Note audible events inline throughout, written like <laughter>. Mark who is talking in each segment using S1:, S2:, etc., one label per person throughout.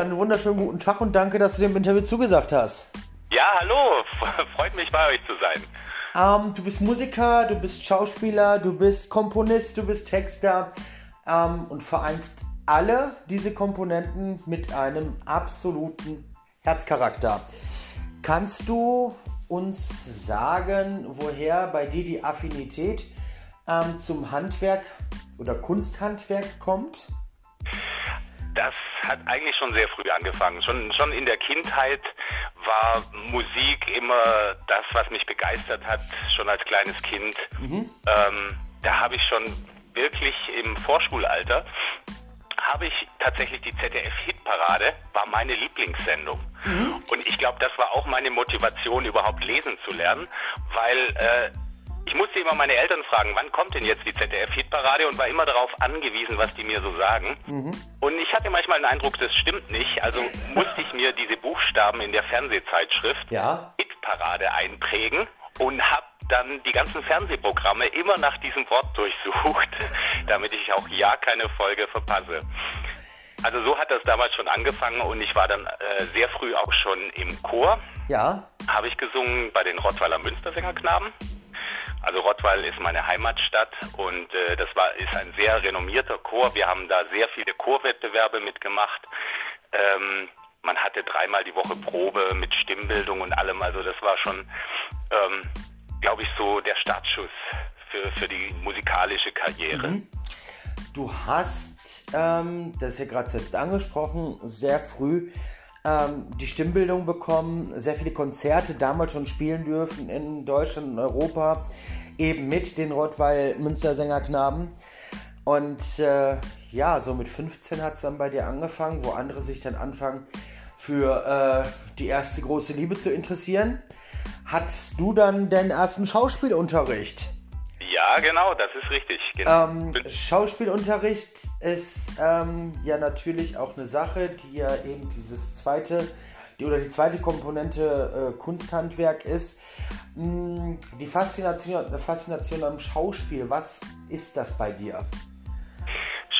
S1: einen wunderschönen guten Tag und danke, dass du dem Interview zugesagt hast.
S2: Ja, hallo, <laughs> freut mich bei euch zu sein.
S1: Ähm, du bist Musiker, du bist Schauspieler, du bist Komponist, du bist Texter ähm, und vereinst alle diese Komponenten mit einem absoluten Herzcharakter. Kannst du uns sagen, woher bei dir die Affinität ähm, zum Handwerk oder Kunsthandwerk kommt?
S2: Das hat eigentlich schon sehr früh angefangen. Schon, schon in der Kindheit war Musik immer das, was mich begeistert hat, schon als kleines Kind. Mhm. Ähm, da habe ich schon wirklich im Vorschulalter habe ich tatsächlich die ZDF-Hitparade, war meine Lieblingssendung. Mhm. Und ich glaube, das war auch meine Motivation, überhaupt lesen zu lernen, weil äh, ich musste immer meine Eltern fragen, wann kommt denn jetzt die ZDF-Hitparade und war immer darauf angewiesen, was die mir so sagen. Mhm. Und ich hatte manchmal den Eindruck, das stimmt nicht. Also musste ich mir diese Buchstaben in der Fernsehzeitschrift
S1: ja.
S2: Hitparade einprägen und habe dann die ganzen Fernsehprogramme immer nach diesem Wort durchsucht, <laughs> damit ich auch ja keine Folge verpasse. Also so hat das damals schon angefangen und ich war dann äh, sehr früh auch schon im Chor.
S1: Ja.
S2: Habe ich gesungen bei den Rottweiler Münstersängerknaben. Also Rottweil ist meine Heimatstadt und äh, das war ist ein sehr renommierter Chor. Wir haben da sehr viele Chorwettbewerbe mitgemacht. Ähm, man hatte dreimal die Woche Probe mit Stimmbildung und allem. Also das war schon, ähm, glaube ich, so der Startschuss für, für die musikalische Karriere. Mhm.
S1: Du hast, ähm, das ist ja gerade selbst angesprochen, sehr früh ähm, die Stimmbildung bekommen, sehr viele Konzerte damals schon spielen dürfen in Deutschland und Europa, eben mit den Rottweil Münster Sängerknaben. Und äh, ja, so mit 15 hat es dann bei dir angefangen, wo andere sich dann anfangen, für äh, die erste große Liebe zu interessieren. Hattest du dann deinen ersten Schauspielunterricht?
S2: Ja, genau, das ist richtig. Genau.
S1: Ähm, Schauspielunterricht ist ähm, ja natürlich auch eine Sache, die ja eben dieses zweite, die, oder die zweite Komponente äh, Kunsthandwerk ist. Hm, die Faszination, Faszination am Schauspiel, was ist das bei dir?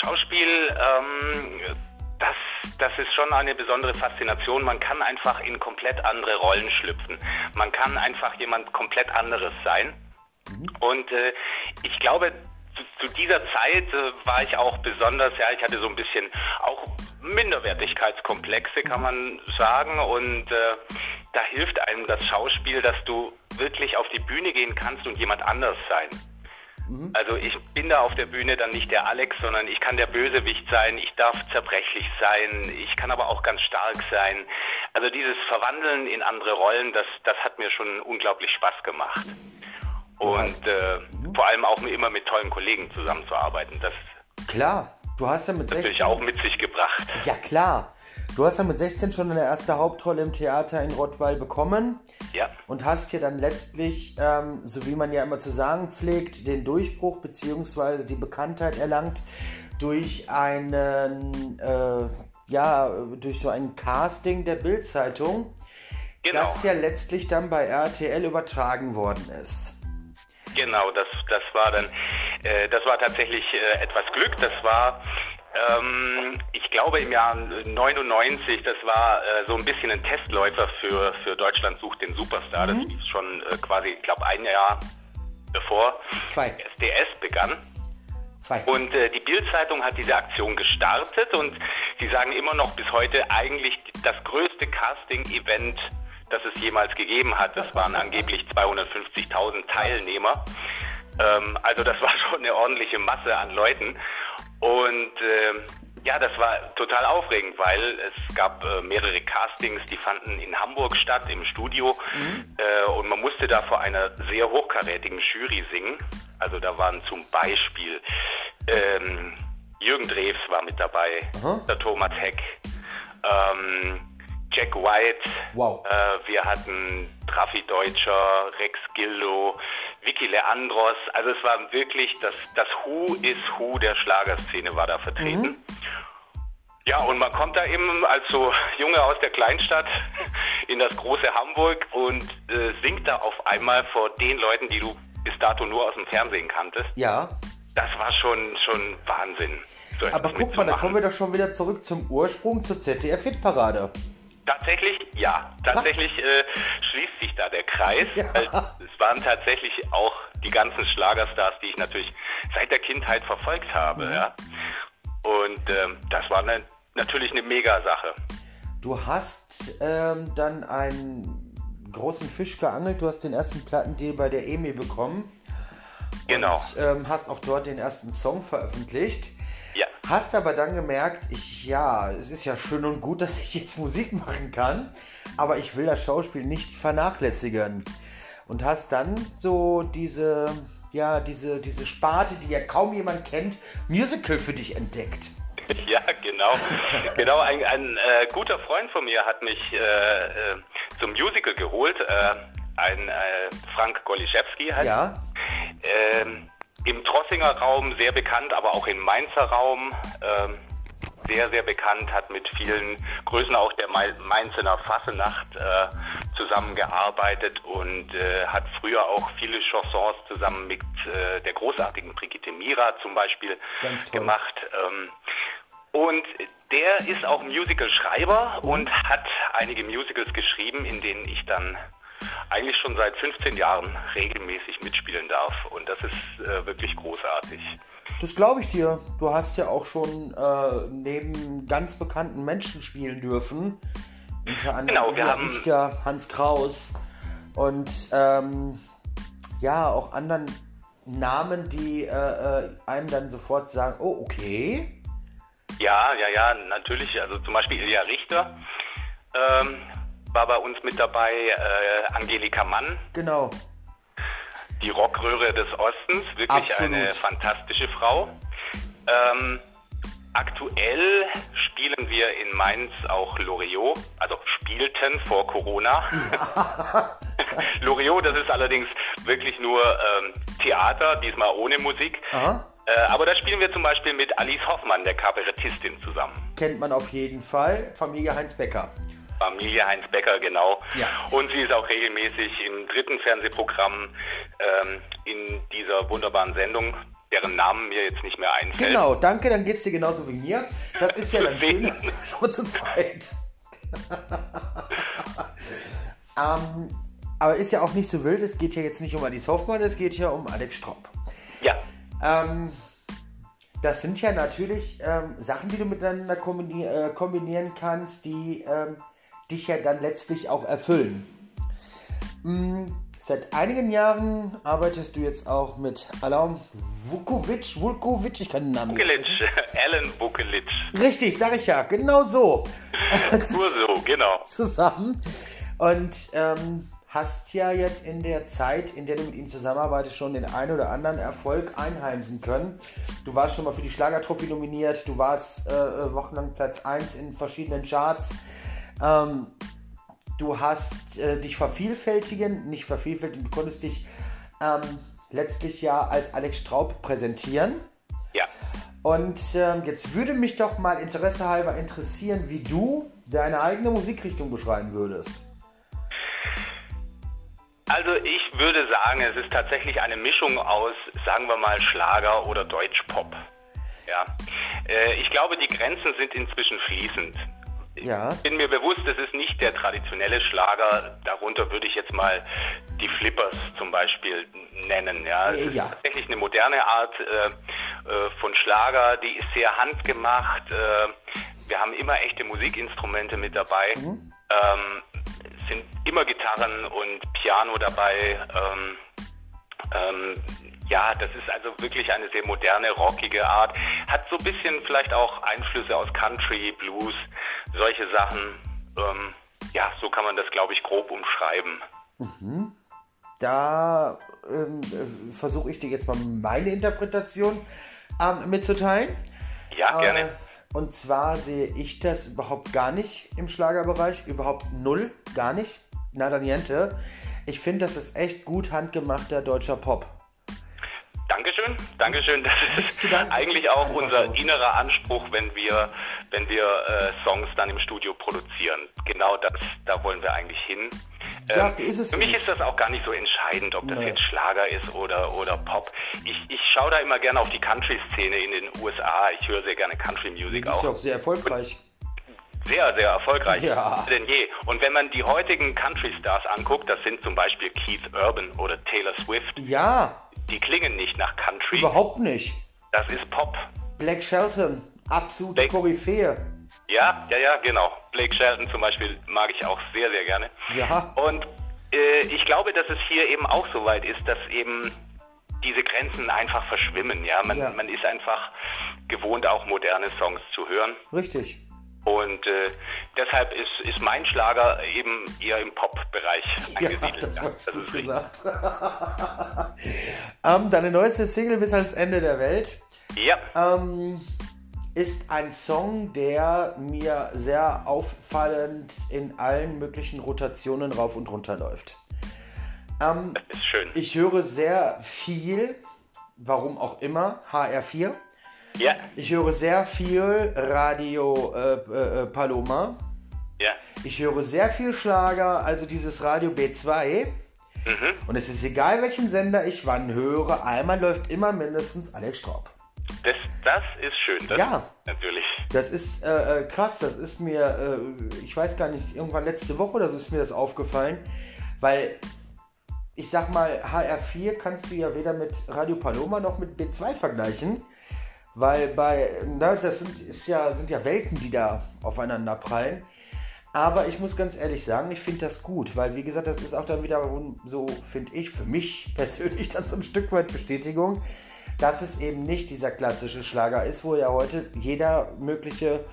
S2: Schauspiel, ähm, das, das ist schon eine besondere Faszination. Man kann einfach in komplett andere Rollen schlüpfen. Man kann einfach jemand komplett anderes sein. Mhm. Und äh, ich glaube, zu, zu dieser Zeit äh, war ich auch besonders, ja, ich hatte so ein bisschen auch Minderwertigkeitskomplexe, kann man sagen. Und äh, da hilft einem das Schauspiel, dass du wirklich auf die Bühne gehen kannst und jemand anders sein. Mhm. Also ich bin da auf der Bühne dann nicht der Alex, sondern ich kann der Bösewicht sein, ich darf zerbrechlich sein, ich kann aber auch ganz stark sein. Also dieses Verwandeln in andere Rollen, das, das hat mir schon unglaublich Spaß gemacht. Und äh, mhm. vor allem auch immer mit tollen Kollegen zusammenzuarbeiten. Das
S1: klar, du hast ja mit
S2: 16 natürlich auch mit sich gebracht.
S1: Ja klar, du hast ja mit 16 schon eine erste Hauptrolle im Theater in Rottweil bekommen.
S2: Ja.
S1: Und hast hier dann letztlich, ähm, so wie man ja immer zu sagen pflegt, den Durchbruch bzw. die Bekanntheit erlangt durch einen, äh, ja, durch so ein Casting der Bildzeitung, genau. das ja letztlich dann bei RTL übertragen worden ist.
S2: Genau, das, das war dann, äh, das war tatsächlich äh, etwas Glück. Das war ähm, ich glaube im Jahr 99, das war äh, so ein bisschen ein Testläufer für, für Deutschland sucht den Superstar. Mhm. Das lief schon äh, quasi, ich glaube, ein Jahr bevor
S1: Zwei.
S2: SDS begann.
S1: Zwei.
S2: Und äh, die Bild-Zeitung hat diese Aktion gestartet und sie sagen immer noch bis heute eigentlich das größte Casting-Event, das es jemals gegeben hat. Das waren angeblich 250.000 Teilnehmer. Ähm, also das war <laughs> schon eine ordentliche Masse an Leuten. Und äh, ja, das war total aufregend, weil es gab äh, mehrere Castings, die fanden in Hamburg statt, im Studio. Mhm. Äh, und man musste da vor einer sehr hochkarätigen Jury singen. Also da waren zum Beispiel ähm, Jürgen Drews war mit dabei, Aha. der Thomas Heck, ähm, Jack White,
S1: wow.
S2: äh, wir hatten Trafi Deutscher, Rex Gildo, Vicky Leandros. Also es war wirklich, das, das Who is Who der Schlagerszene war da vertreten. Mhm. Ja, und man kommt da eben als so Junge aus der Kleinstadt <laughs> in das große Hamburg und äh, singt da auf einmal vor den Leuten, die du bis dato nur aus dem Fernsehen kanntest.
S1: Ja.
S2: Das war schon, schon Wahnsinn. so
S1: Aber guck mal, da kommen wir doch schon wieder zurück zum Ursprung, zur ZDF-Hitparade.
S2: Tatsächlich, ja. Tatsächlich äh, schließt sich da der Kreis.
S1: Ja.
S2: Es waren tatsächlich auch die ganzen Schlagerstars, die ich natürlich seit der Kindheit verfolgt habe.
S1: Mhm.
S2: Ja. Und ähm, das war ne, natürlich eine Mega-Sache.
S1: Du hast ähm, dann einen großen Fisch geangelt, du hast den ersten Plattendeal bei der EMI bekommen.
S2: Genau.
S1: Und ähm, hast auch dort den ersten Song veröffentlicht. Hast aber dann gemerkt, ich, ja, es ist ja schön und gut, <laughs> dass ich jetzt Musik machen kann, aber ich will das Schauspiel nicht vernachlässigen. Und hast dann so diese, ja, diese, diese Sparte, die ja kaum jemand kennt, Musical für dich entdeckt. <laughs>
S2: Ja, genau. genau, ein, ein äh, guter Freund von mir hat mich äh, äh, zum Musical geholt. Äh, ein äh, Frank Goliszewski heißt
S1: Ja,
S2: ähm, im Trossinger Raum sehr bekannt, aber auch im Mainzer Raum ähm, sehr, sehr bekannt, hat mit vielen Größen auch der Mai- Mainzener Fassenacht äh, zusammengearbeitet und äh, hat früher auch viele Chansons zusammen mit äh, der großartigen Brigitte Mira zum Beispiel gemacht. Ähm, und der ist auch Musical-Schreiber und hat einige Musicals geschrieben, in denen ich dann eigentlich schon seit 15 Jahren regelmäßig mitspielen darf. Und das ist äh, wirklich großartig.
S1: das glaube ich dir. Du hast ja auch schon äh, neben ganz bekannten Menschen spielen dürfen. Unter anderem
S2: Genau, wir haben-
S1: Richter, Hans Kraus und ähm, ja, auch anderen Namen, die äh, äh, einem dann sofort sagen, oh, okay.
S2: Ja, ja, ja, natürlich. Also zum Beispiel Ilja Richter ähm, war bei uns mit dabei, äh, Angelika Mann,
S1: Genau.
S2: die Rockröhre des Ostens, wirklich
S1: Absolut.
S2: eine fantastische Frau. Ähm, aktuell spielen wir in Mainz auch Loriot, also spielten vor Corona. <laughs> Loriot, das ist allerdings wirklich nur ähm, Theater, diesmal ohne Musik.
S1: Aha.
S2: Äh, aber da spielen wir zum Beispiel mit Alice Hoffmann, der Kabarettistin, zusammen.
S1: Kennt man auf jeden Fall. Familie Heinz Becker.
S2: Familie Heinz Becker, genau.
S1: Ja.
S2: Und sie ist auch regelmäßig im dritten Fernsehprogramm ähm, in dieser wunderbaren Sendung, deren Namen mir jetzt nicht mehr einfällt.
S1: Genau, danke, dann geht's dir genauso wie mir. Das ist ja dann <laughs> schön, schon zu zweit. <laughs> ähm, aber ist ja auch nicht so wild, es geht ja jetzt nicht um Alice Hoffmann, es geht ja um Alex Straub.
S2: Ja,
S1: Ähm, das sind ja natürlich ähm, Sachen, die du miteinander kombini äh, kombinieren kannst, die ähm, dich ja dann letztlich auch erfüllen. Mm, seit einigen Jahren arbeitest du jetzt auch mit Alarm Vukovic, Vukovic, ich kann den Namen.
S2: Bukelic, <laughs> Alan Bukelic.
S1: Richtig, sag ich ja, genau so. <laughs>
S2: Nur so, genau. <laughs>
S1: zusammen. Und ähm, hast ja jetzt in der Zeit, in der du mit ihm zusammenarbeitest, schon den einen oder anderen Erfolg einheimsen können. Du warst schon mal für die Schlagertrophy nominiert, du warst äh, wochenlang Platz 1 in verschiedenen Charts. Ähm, du hast äh, dich vervielfältigen, nicht vervielfältigen, du konntest dich ähm, letztlich ja als Alex Straub präsentieren.
S2: Ja.
S1: Und ähm, jetzt würde mich doch mal interessehalber interessieren, wie du deine eigene Musikrichtung beschreiben würdest.
S2: Also ich würde sagen, es ist tatsächlich eine Mischung aus, sagen wir mal, Schlager oder Deutschpop. Ja. Äh, ich glaube, die Grenzen sind inzwischen fließend.
S1: Ja.
S2: Ich bin mir bewusst, es ist nicht der traditionelle Schlager. Darunter würde ich jetzt mal die Flippers zum Beispiel nennen. Ja, es
S1: Äh,
S2: ist
S1: ja.
S2: tatsächlich eine moderne Art äh, äh, von Schlager. Die ist sehr handgemacht. Äh, wir haben immer echte Musikinstrumente mit dabei.
S1: Mhm.
S2: Ähm, es sind immer Gitarren und Piano dabei. Ähm, ähm, ja, das ist also wirklich eine sehr moderne, rockige Art. Hat so ein bisschen vielleicht auch Einflüsse aus Country, Blues, solche Sachen. Ähm, ja, so kann man das, glaube ich, grob umschreiben.
S1: Da ähm, äh, versuche ich dir jetzt mal meine Interpretation ähm, mitzuteilen.
S2: Ja, gerne.
S1: Äh, und zwar sehe ich das überhaupt gar nicht im Schlagerbereich, überhaupt null, gar nicht, nada niente. Ich finde, das ist echt gut handgemachter deutscher Pop.
S2: Dankeschön, Dankeschön. Das ist eigentlich auch unser innerer Anspruch, wenn wir, wenn wir äh, Songs dann im Studio produzieren. Genau das, da wollen wir eigentlich hin. Ähm,
S1: ist
S2: für mich ist das auch gar nicht so entscheidend, ob das
S1: Nee.
S2: jetzt Schlager ist oder, oder Pop. Ich, ich schaue da immer gerne auf die Country-Szene in den USA. Ich höre sehr gerne Country-Music
S1: Ist ja
S2: auch.
S1: auch sehr erfolgreich.
S2: Sehr, sehr erfolgreich.
S1: Ja.
S2: Denn je. Und wenn man die heutigen Country-Stars anguckt, das sind zum Beispiel Keith Urban oder Taylor Swift,
S1: Ja,
S2: die klingen nicht nach Country.
S1: überhaupt nicht.
S2: Das ist Pop.
S1: Black Shelton, absolute
S2: Black-
S1: Koryphäe.
S2: Ja, ja, ja, genau. Blake Shelton zum Beispiel mag ich auch sehr, sehr gerne.
S1: Ja.
S2: Und äh, ich glaube, dass es hier eben auch so weit ist, dass eben diese Grenzen einfach verschwimmen. Ja, man,
S1: Ja.
S2: man ist einfach gewohnt, auch moderne Songs zu hören.
S1: Richtig.
S2: Und äh, deshalb ist, ist mein Schlager eben eher im Pop-Bereich
S1: Ja,
S2: angesiedelt.
S1: das
S2: Ja, das
S1: du
S2: ist
S1: gesagt. <laughs> ähm, deine neueste Single bis ans Ende der Welt
S2: Ja,
S1: ähm, ist ein Song, der mir sehr auffallend in allen möglichen Rotationen rauf und runter läuft. Ähm,
S2: ist schön.
S1: ich höre sehr viel, warum auch immer, HR4.
S2: Ja,
S1: Ich höre sehr viel Radio äh, äh, Paloma.
S2: ja.
S1: Ich höre sehr viel Schlager, also dieses Radio B2.
S2: Mhm.
S1: Und es ist egal, welchen Sender ich wann höre, einmal läuft immer mindestens Alex Straub.
S2: Das, das ist schön. Das
S1: Ja.
S2: Natürlich.
S1: Das ist äh, äh, krass, das ist mir, äh, ich weiß gar nicht, irgendwann letzte Woche oder so ist mir das aufgefallen, weil ich sag mal, HR4 kannst du ja weder mit Radio Paloma noch mit B2 vergleichen, weil bei, na, das sind, ist ja, sind ja Welten, die da aufeinander prallen. Aber ich muss ganz ehrlich sagen, ich finde das gut, weil wie gesagt, das ist auch dann wieder so, finde ich, für mich <laughs> persönlich dann so ein Stück weit Bestätigung, dass es eben nicht dieser klassische Schlager ist, wo ja heute jeder mögliche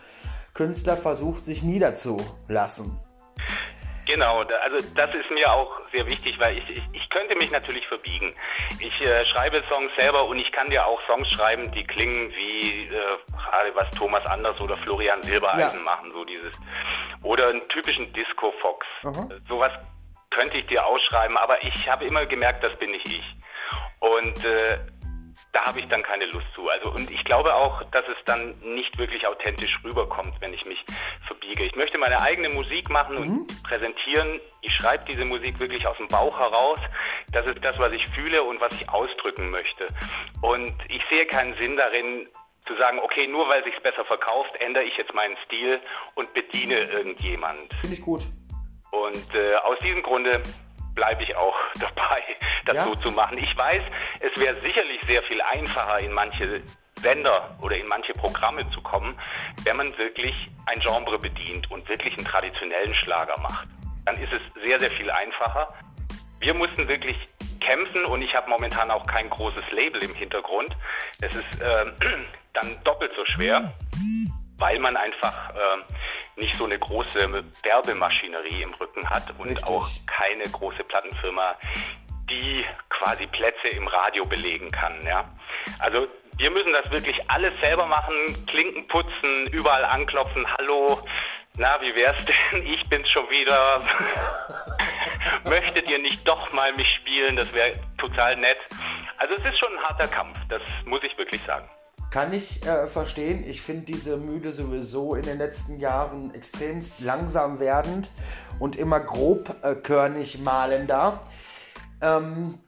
S1: Künstler versucht, sich niederzulassen.
S2: Genau, also das ist mir auch sehr wichtig, weil ich, ich, ich könnte mich natürlich verbiegen. Ich äh, schreibe Songs selber und ich kann dir auch Songs schreiben, die klingen wie äh, gerade was Thomas Anders oder Florian Silbereisen
S1: Ja.
S2: machen, so dieses oder einen typischen Disco Fox.
S1: Aha.
S2: Sowas könnte ich dir ausschreiben, aber ich habe immer gemerkt, das bin nicht ich. Und äh, da habe ich dann keine Lust zu. Also und ich glaube auch, dass es dann nicht wirklich authentisch rüberkommt, wenn ich mich verbiege. Ich möchte meine eigene Musik machen und präsentieren. Ich schreibe diese Musik wirklich aus dem Bauch heraus. Das ist das, was ich fühle und was ich ausdrücken möchte. Und ich sehe keinen Sinn darin, zu sagen, okay, nur weil sich's besser verkauft, ändere ich jetzt meinen Stil und bediene irgendjemand.
S1: Finde ich gut.
S2: Und äh, aus diesem Grunde bleibe ich auch <laughs> dabei, das
S1: Ja.
S2: so zu machen. Ich weiß, es wäre sicherlich sehr viel einfacher, in manche Sender oder in manche Programme zu kommen, wenn man wirklich ein Genre bedient und wirklich einen traditionellen Schlager macht. Dann ist es sehr, sehr viel einfacher. Wir mussten wirklich kämpfen und ich habe momentan auch kein großes Label im Hintergrund. Es ist äh, <clears throat> dann doppelt so schwer, weil man einfach äh, nicht so eine große Werbemaschinerie im Rücken hat und
S1: Richtig.
S2: auch keine große Plattenfirma, die quasi Plätze im Radio belegen kann. Ja? Also wir müssen das wirklich alles selber machen, Klinken putzen, überall anklopfen, hallo, na, wie wär's <laughs> denn? Ich bin's schon wieder. <laughs> Möchtet ihr nicht doch mal mich spielen? Das wäre total nett. Also es ist schon ein harter Kampf, das muss ich wirklich sagen.
S1: Kann ich äh, verstehen. Ich finde diese Mühle sowieso in den letzten Jahren extremst langsam werdend und immer grobkörnig malender. Ähm,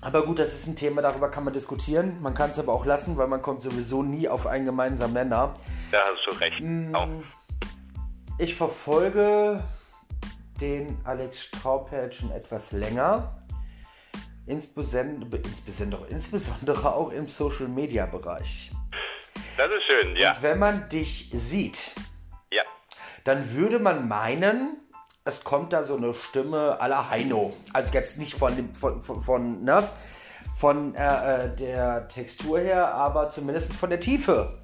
S1: aber gut, das ist ein Thema, darüber kann man diskutieren. Man kann es aber auch lassen, weil man kommt sowieso nie auf einen gemeinsamen Nenner.
S2: Da hast du recht. Auch.
S1: Ich verfolge den Alex Straubheld schon etwas länger. Insbesondere, insbesondere, insbesondere auch im Social Media Bereich.
S2: Das ist schön, ja.
S1: Und wenn man dich sieht,
S2: Ja.
S1: dann würde man meinen, es kommt da so eine Stimme à la Heino. Also jetzt nicht von, dem, von, von, von, ne? von äh, äh, der Textur her, aber zumindest von der Tiefe.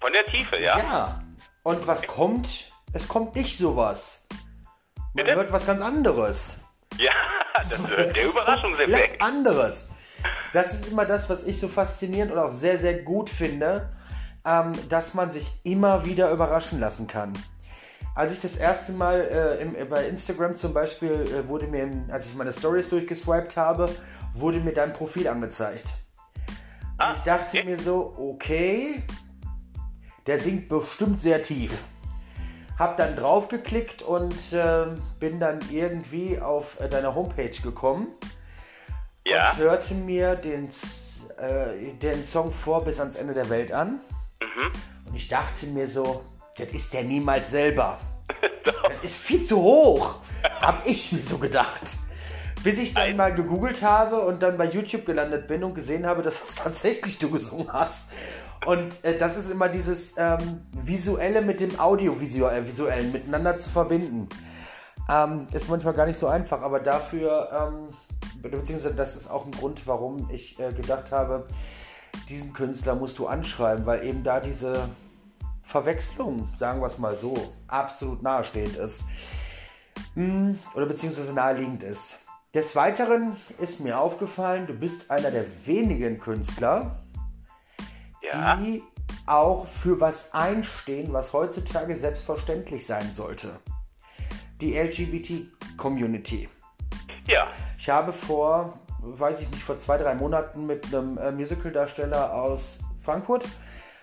S2: Von der Tiefe, ja.
S1: Ja. Und was kommt? Es kommt nicht sowas. Man
S2: Bitte?
S1: hört was ganz anderes.
S2: Ja, <laughs> das ist der Überraschungseffekt.
S1: Anderes. Das ist immer das, was ich so faszinierend und auch sehr, sehr gut finde, ähm, dass man sich immer wieder überraschen lassen kann. Als ich das erste Mal äh, im, bei Instagram zum Beispiel, äh, wurde mir, im, als ich meine Stories durchgeswiped habe, wurde mir dein Profil angezeigt.
S2: Ah,
S1: Ich dachte
S2: okay.
S1: mir so, okay, der singt bestimmt sehr tief. Hab dann draufgeklickt und äh, bin dann irgendwie auf äh, deine Homepage gekommen
S2: Ja.
S1: und hörte mir den, äh, den Song vor bis ans Ende der Welt an.
S2: Mhm.
S1: Und ich dachte mir so, das ist der niemals selber. <laughs> Das ist viel zu hoch, hab ich mir so gedacht. Bis ich dann mal gegoogelt habe und dann bei YouTube gelandet bin und gesehen habe, dass es tatsächlich du gesungen hast. Und äh, das ist immer dieses ähm, Visuelle mit dem Audiovisuellen Visuellen miteinander zu verbinden. Ähm, ist manchmal gar nicht so einfach, aber dafür, ähm, be- beziehungsweise das ist auch ein Grund, warum ich äh, gedacht habe, diesen Künstler musst du anschreiben, weil eben da diese Verwechslung, sagen wir es mal so, absolut nahestehend ist. Hm, Oder beziehungsweise naheliegend ist. Des Weiteren ist mir aufgefallen, du bist einer der wenigen Künstler,
S2: Ja.
S1: die auch für was einstehen, was heutzutage selbstverständlich sein sollte. Die LGBT-Community.
S2: Ja.
S1: Ich habe vor, weiß ich nicht, vor zwei, drei Monaten mit einem äh, Musicaldarsteller aus Frankfurt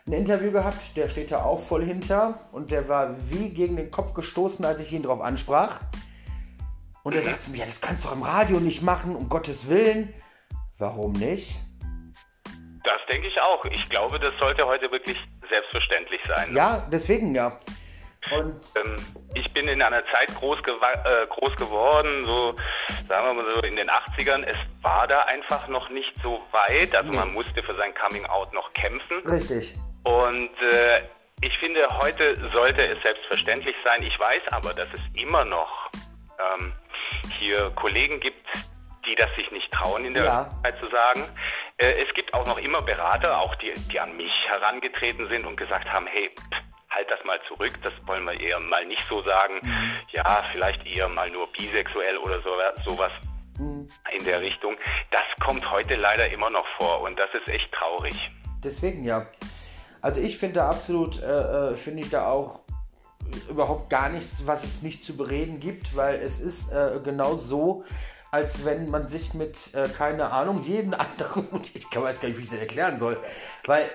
S1: ein Interview gehabt. Der steht da auch voll hinter und der war wie gegen den Kopf gestoßen, als ich ihn darauf ansprach. Und er sagt zu mir, ja, das kannst du doch im Radio nicht machen, um Gottes Willen. Warum nicht?
S2: Das denke ich auch. Ich glaube, das sollte heute wirklich selbstverständlich sein.
S1: Ja, deswegen ja. Und
S2: Ähm, ich bin in einer Zeit groß, äh, groß geworden, so sagen wir mal so in den 80ern. Es war da einfach noch nicht so weit. Also man musste für sein Coming Out noch kämpfen.
S1: richtig.
S2: Und äh, ich finde, heute sollte es selbstverständlich sein. Ich weiß aber, dass es immer noch ähm, hier Kollegen gibt, die das sich nicht trauen, in der
S1: Ja.
S2: Öffentlichkeit zu sagen. Äh, es gibt auch noch immer Berater, auch die, die an mich herangetreten sind und gesagt haben, hey, pff, halt das mal zurück, das wollen wir eher mal nicht so sagen. Ja, vielleicht eher mal nur bisexuell oder so, sowas in der Richtung. Das kommt heute leider immer noch vor und das ist echt traurig.
S1: Deswegen ja. Also ich finde absolut, äh, äh, finde ich da auch überhaupt gar nichts, was es nicht zu bereden gibt, weil es ist äh, genau so, als wenn man sich mit, äh, keine Ahnung, jeden anderen, <laughs> ich kann weiß gar nicht, wie ich es erklären soll, weil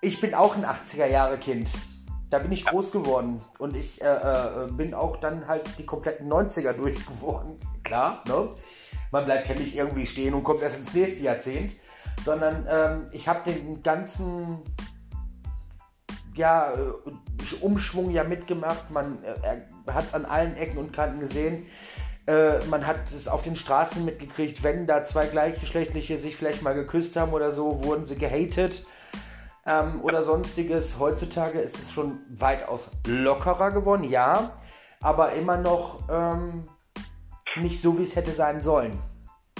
S1: ich bin auch ein 80er Jahre Kind. Da bin ich groß geworden und ich äh, äh, bin auch dann halt die kompletten 90er durchgeworden. Klar, ne? Man bleibt ja nicht irgendwie stehen und kommt erst ins nächste Jahrzehnt, sondern ähm, ich habe den ganzen ja, äh, Umschwung ja mitgemacht. Man äh, hat es an allen Ecken und Kanten gesehen. Äh, man hat es auf den Straßen mitgekriegt, wenn da zwei Gleichgeschlechtliche sich vielleicht mal geküsst haben oder so, wurden sie gehatet ähm, oder sonstiges. Heutzutage ist es schon weitaus lockerer geworden, ja, aber immer noch ähm, nicht so, wie es hätte sein sollen.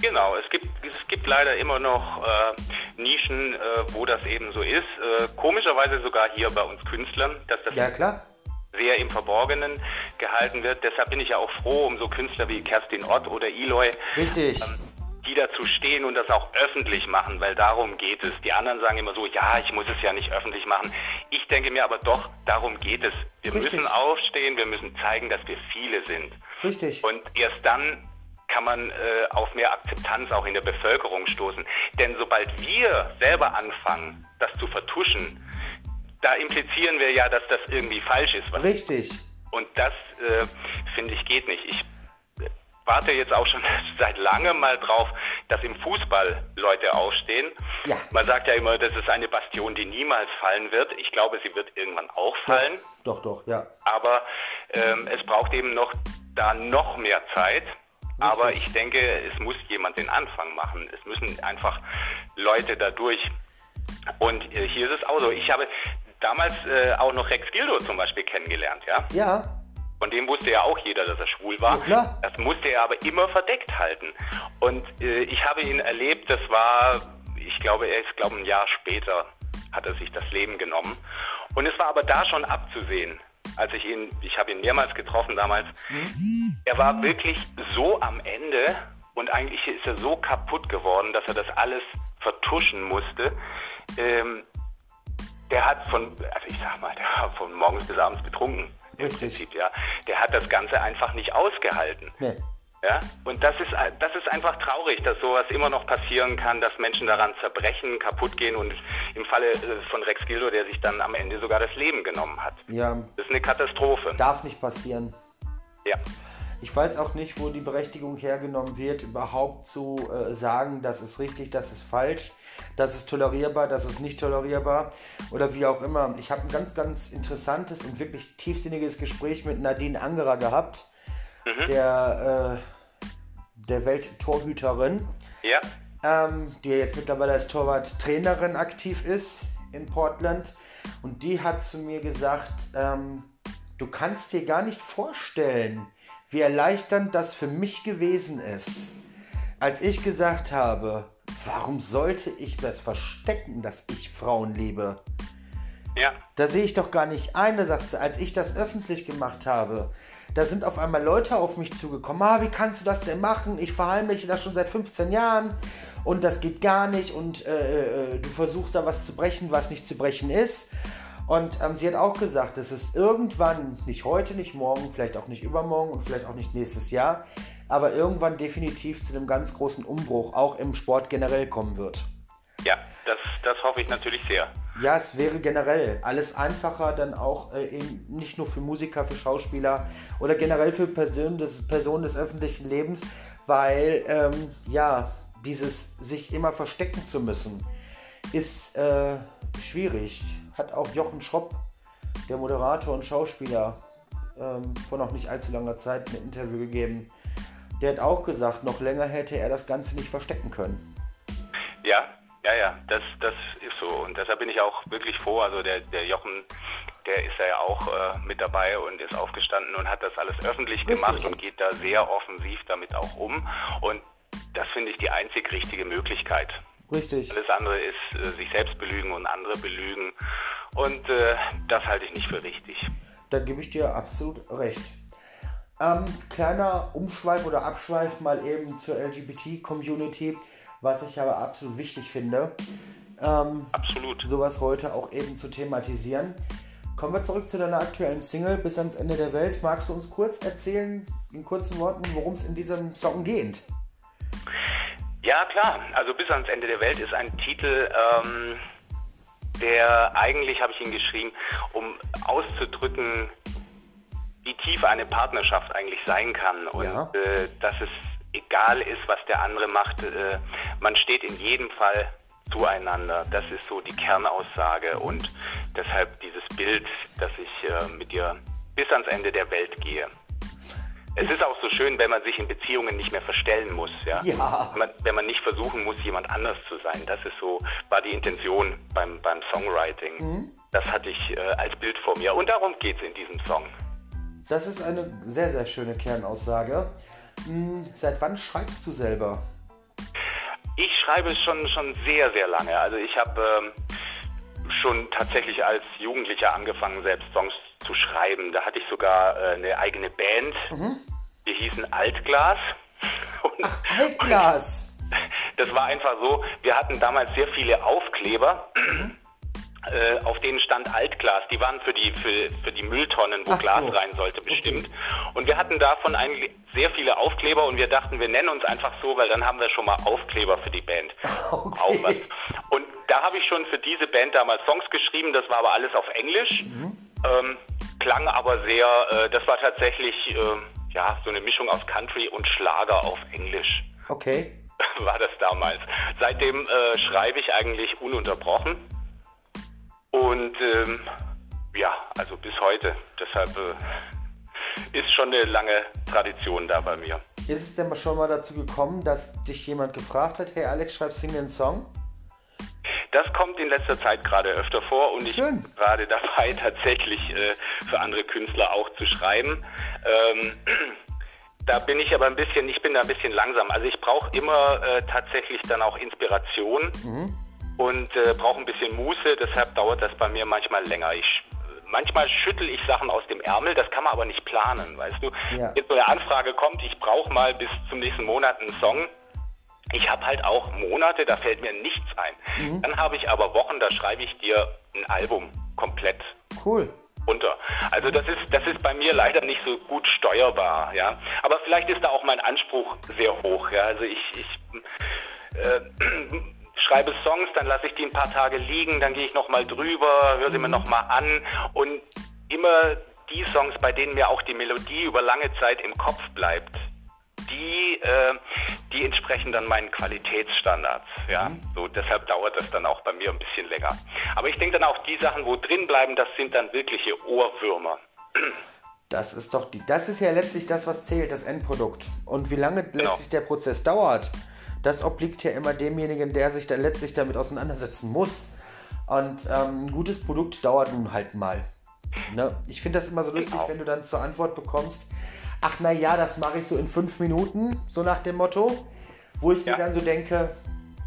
S2: Genau, es gibt, es gibt leider immer noch äh, Nischen, äh, wo das eben so ist. Äh, komischerweise sogar hier bei uns Künstlern, dass das
S1: Ja, klar.
S2: Sehr im Verborgenen gehalten wird. Deshalb bin ich ja auch froh um so Künstler wie Kerstin Ott oder Eloy,
S1: Richtig.
S2: die dazu stehen und das auch öffentlich machen, weil darum geht es. Die anderen sagen immer so, ja, ich muss es ja nicht öffentlich machen. Ich denke mir aber doch, darum geht es. Wir
S1: Richtig.
S2: müssen aufstehen, wir müssen zeigen, dass wir viele sind.
S1: Richtig.
S2: Und erst dann kann man äh, auf mehr Akzeptanz auch in der Bevölkerung stoßen. Denn sobald wir selber anfangen, das zu vertuschen, da implizieren wir ja, dass das irgendwie falsch ist.
S1: Richtig.
S2: und das, äh, finde ich, geht nicht. Ich äh, warte jetzt auch schon <laughs> seit langem mal drauf, dass im Fußball Leute aufstehen.
S1: Ja.
S2: Man sagt ja immer, das ist eine Bastion, die niemals fallen wird. Ich glaube, sie wird irgendwann auch fallen.
S1: Doch, doch, ja.
S2: Aber ähm, es braucht eben noch da noch mehr Zeit. Aber ich denke, es muss jemand den Anfang machen. Es müssen einfach Leute da durch. Und äh, hier ist es auch so. Ich habe damals äh, auch noch Rex Gildo zum Beispiel kennengelernt, ja.
S1: Ja,
S2: Von dem wusste ja auch jeder, dass er schwul war.
S1: Ja.
S2: Das musste er aber immer verdeckt halten. Und äh, ich habe ihn erlebt, das war, ich glaube, er ist, glaube ein Jahr später hat er sich das Leben genommen. Und es war aber da schon abzusehen, als ich ihn, ich habe ihn mehrmals getroffen damals. Er war wirklich so am Ende und eigentlich ist er so kaputt geworden, dass er das alles vertuschen musste. Ähm, der hat von, also ich sag mal, <laughs> der hat von morgens bis abends betrunken. Im
S1: Richtig.
S2: Prinzip, ja. Der hat das Ganze einfach nicht ausgehalten.
S1: nee.
S2: Ja, und das ist, das ist einfach traurig, dass sowas immer noch passieren kann, dass Menschen daran zerbrechen, kaputt gehen und im Falle äh, von Rex Gildo, der sich dann am Ende sogar das Leben genommen hat.
S1: Ja.
S2: Das ist eine Katastrophe.
S1: Darf nicht passieren.
S2: Ja.
S1: Ich weiß auch nicht, wo die Berechtigung hergenommen wird, überhaupt zu äh, sagen, das ist richtig, das ist falsch, das ist tolerierbar, das ist nicht tolerierbar oder wie auch immer. Ich habe ein ganz, ganz interessantes und wirklich tiefsinniges Gespräch mit Nadine Angerer gehabt mhm. der, äh, der Welttorhüterin.
S2: Ja.
S1: Ähm, die jetzt mittlerweile als Torwarttrainerin aktiv ist in Portland. Und die hat zu mir gesagt, ähm, du kannst dir gar nicht vorstellen, wie erleichternd das für mich gewesen ist, als ich gesagt habe, warum sollte ich das verstecken, dass ich Frauen liebe?
S2: Ja.
S1: Da sehe ich doch gar nicht ein, da sagst du, als ich das öffentlich gemacht habe, da sind auf einmal Leute auf mich zugekommen. Ah, wie kannst du das denn machen? Ich verheimliche das schon seit 15 Jahren und das geht gar nicht und äh, äh, du versuchst da was zu brechen, was nicht zu brechen ist. Und ähm, sie hat auch gesagt, dass es irgendwann, nicht heute, nicht morgen, vielleicht auch nicht übermorgen und vielleicht auch nicht nächstes Jahr, aber irgendwann definitiv zu einem ganz großen Umbruch auch im Sport generell kommen wird.
S2: Ja, das, das hoffe ich natürlich sehr.
S1: Ja, es wäre generell alles einfacher, dann auch äh, eben nicht nur für Musiker, für Schauspieler oder generell für Personen des, Personen des öffentlichen Lebens, weil ähm, ja, dieses sich immer verstecken zu müssen, ist äh, schwierig. Hat auch Jochen Schropp, der Moderator und Schauspieler, ähm, vor noch nicht allzu langer Zeit ein Interview gegeben. Der hat auch gesagt, noch länger hätte er das Ganze nicht verstecken können.
S2: Ja, ja, ja, das, das ist so. Und deshalb bin ich auch wirklich froh. Also der, der Jochen, der ist ja auch äh, mit dabei und ist aufgestanden und hat das alles öffentlich Richtig. gemacht und geht da sehr offensiv damit auch um. Und das finde ich die einzig richtige Möglichkeit.
S1: Richtig.
S2: Alles andere ist äh, sich selbst belügen und andere belügen. Und äh, das halte ich nicht für richtig.
S1: Da gebe ich dir absolut recht. Ähm, kleiner Umschweif oder Abschweif mal eben zur LGBT-Community was ich aber absolut wichtig finde.
S2: Ähm, absolut.
S1: Sowas heute auch eben zu thematisieren. Kommen wir zurück zu deiner aktuellen Single bis ans Ende der Welt. Magst du uns kurz erzählen, in kurzen Worten, worum es in diesem Song geht?
S2: Ja, klar. Also bis ans Ende der Welt ist ein Titel, ähm, der eigentlich habe ich ihn geschrieben, um auszudrücken, wie tief eine Partnerschaft eigentlich sein kann und ja. äh, dass es egal ist, was der andere macht, äh, man steht in jedem Fall zueinander. Das ist so die Kernaussage und deshalb dieses Bild, dass ich äh, mit dir bis ans Ende der Welt gehe. Es ist auch so schön, wenn man sich in Beziehungen nicht mehr verstellen muss, ja.
S1: ja.
S2: Wenn, man, wenn man nicht versuchen muss, jemand anders zu sein. Das ist so, war die Intention beim, beim Songwriting. Mhm. Das hatte ich äh, als Bild vor mir. Und darum geht es in diesem Song.
S1: Das ist eine sehr, sehr schöne Kernaussage. Hm, seit wann schreibst du selber?
S2: Ich schreibe schon, schon sehr, sehr lange. Also ich habe ähm, schon tatsächlich als Jugendlicher angefangen, selbst Songs zu schreiben. Da hatte ich sogar äh, eine eigene Band. Mhm. Die hießen Altglas. <laughs>
S1: Und, Ach, Altglas.
S2: Und <laughs> das war einfach so, wir hatten damals sehr viele Aufkleber. Mhm äh, auf denen stand Altglas. Die waren für die, für, für die Mülltonnen, wo Ach Glas so. rein sollte, bestimmt. Okay. Und wir hatten davon eigentlich sehr viele Aufkleber und wir dachten, wir nennen uns einfach so, weil dann haben wir schon mal Aufkleber für die Band. <laughs>
S1: Okay.
S2: Und da habe ich schon für diese Band damals Songs geschrieben, das war aber alles auf Englisch. Mhm. Ähm, klang aber sehr, äh, das war tatsächlich äh, ja, so eine Mischung aus Country und Schlager auf Englisch.
S1: Okay. <laughs>
S2: War das damals. Seitdem äh, schreibe ich eigentlich ununterbrochen. Und ähm, ja, also bis heute. Deshalb äh, ist schon eine lange Tradition da bei mir.
S1: Ist es denn schon mal dazu gekommen, dass dich jemand gefragt hat, hey Alex, schreibst du einen Song?
S2: Das kommt in letzter Zeit gerade öfter vor und Schön. ich bin gerade dabei, <laughs> tatsächlich äh, für andere Künstler auch zu schreiben. Ähm, <clears throat> da bin ich aber ein bisschen, ich bin da ein bisschen langsam. Also ich brauche immer äh, tatsächlich dann auch Inspiration. Mhm und äh, brauche ein bisschen Muße, deshalb dauert das bei mir manchmal länger. Ich manchmal schüttel ich Sachen aus dem Ärmel, das kann man aber nicht planen, weißt du. Ja. Jetzt so eine Anfrage kommt, ich brauche mal bis zum nächsten Monat einen Song. Ich habe halt auch Monate, da fällt mir nichts ein. Mhm. Dann habe ich aber Wochen, da schreibe ich dir ein Album komplett.
S1: Cool.
S2: runter. Also das ist, das ist bei mir leider nicht so gut steuerbar, ja. Aber vielleicht ist da auch mein Anspruch sehr hoch, ja. Also ich, ich äh, <clears throat> schreibe Songs, dann lasse ich die ein paar Tage liegen, dann gehe ich nochmal drüber, höre sie mir nochmal an und immer die Songs, bei denen mir auch die Melodie über lange Zeit im Kopf bleibt, die, äh, die entsprechen dann meinen Qualitätsstandards. Ja? Mhm. So, deshalb dauert das dann auch bei mir ein bisschen länger. Aber ich denke dann auch, die Sachen, wo drin bleiben, das sind dann wirkliche Ohrwürmer.
S1: Das ist doch die, das ist ja letztlich das, was zählt, das Endprodukt. Und wie lange genau. letztlich der Prozess dauert, das obliegt ja immer demjenigen, der sich dann letztlich damit auseinandersetzen muss. Und ähm, ein gutes Produkt dauert nun halt mal. Ne? Ich finde das immer so lustig, genau. wenn du dann zur Antwort bekommst, ach na ja, das mache ich so in fünf Minuten, so nach dem Motto, wo ich ja. mir dann so denke,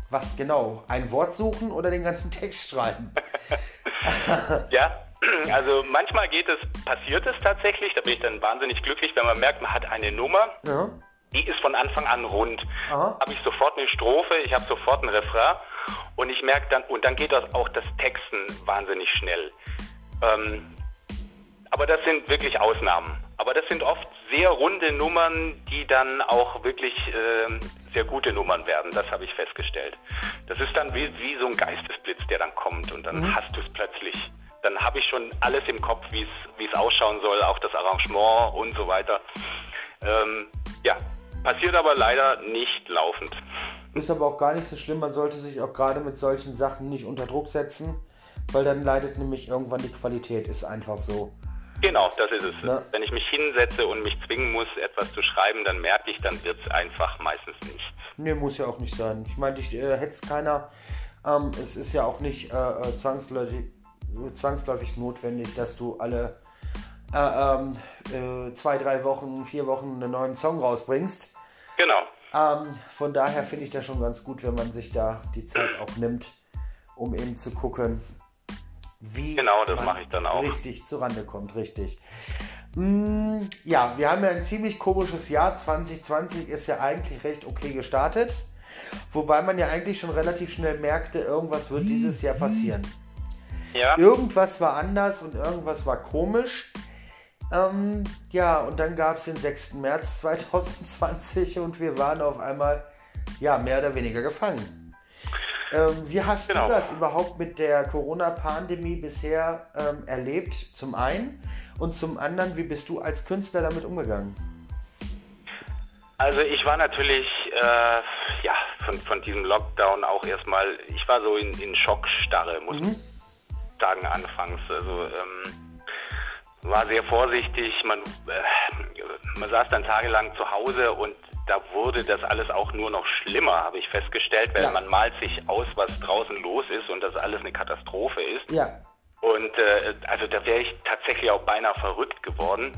S1: was genau? Ein Wort suchen oder den ganzen <laughs> Text schreiben? <laughs>
S2: ja, <clears throat> also manchmal geht es, passiert es tatsächlich, da bin ich dann wahnsinnig glücklich, wenn man merkt, man hat eine Nummer, ja. Die ist von Anfang an rund. Habe ich sofort eine Strophe, ich habe sofort ein Refrain und ich merke dann, und dann geht das auch das Texten wahnsinnig schnell. Ähm, aber das sind wirklich Ausnahmen. Aber das sind oft sehr runde Nummern, die dann auch wirklich äh, sehr gute Nummern werden. Das habe ich festgestellt. Das ist dann wie, wie so ein Geistesblitz, der dann kommt und dann mhm. hast du es plötzlich. Dann habe ich schon alles im Kopf, wie es ausschauen soll, auch das Arrangement und so weiter. Ähm, ja, passiert aber leider nicht laufend.
S1: Ist aber auch gar nicht so schlimm. Man sollte sich auch gerade mit solchen Sachen nicht unter Druck setzen, weil dann leidet nämlich irgendwann die Qualität. Ist einfach so.
S2: Genau, das ist es. Na? Wenn ich mich hinsetze und mich zwingen muss, etwas zu schreiben, dann merke ich, dann wird es einfach meistens nichts.
S1: Nee, muss ja auch nicht sein. Ich meine, ich äh, hätte es keiner. Ähm, es ist ja auch nicht äh, äh, zwangsläufig, zwangsläufig notwendig, dass du alle äh, ähm, äh, zwei, drei Wochen, vier Wochen einen neuen Song rausbringst.
S2: Genau.
S1: Ähm, von daher finde ich das schon ganz gut, wenn man sich da die Zeit auch nimmt, um eben zu gucken, wie
S2: genau, das mache ich dann auch.
S1: Richtig zurande kommt, richtig. Mm, ja, wir haben ja ein ziemlich komisches Jahr. 2020 ist ja eigentlich recht okay gestartet. Wobei man ja eigentlich schon relativ schnell merkte, irgendwas wird dieses Jahr passieren. Ja. Irgendwas war anders und irgendwas war komisch. Ähm, ja, und dann gab es den 6. März <laughs> 2020 und wir waren auf einmal ja, mehr oder weniger gefangen. Ähm, wie hast genau. du das überhaupt mit der Corona-Pandemie bisher ähm, erlebt? Zum einen. Und zum anderen, wie bist du als Künstler damit umgegangen?
S2: Also ich war natürlich äh, ja, von, von diesem Lockdown auch erstmal, ich war so in, in Schockstarre, muss mhm. ich sagen, anfangs. Also ähm, war sehr vorsichtig, man, äh, man saß dann tagelang zu Hause und da wurde das alles auch nur noch schlimmer, habe ich festgestellt, weil ja. man malt sich aus, was draußen los ist und das alles eine Katastrophe ist. Ja. Und äh, also da wäre ich tatsächlich auch beinahe verrückt geworden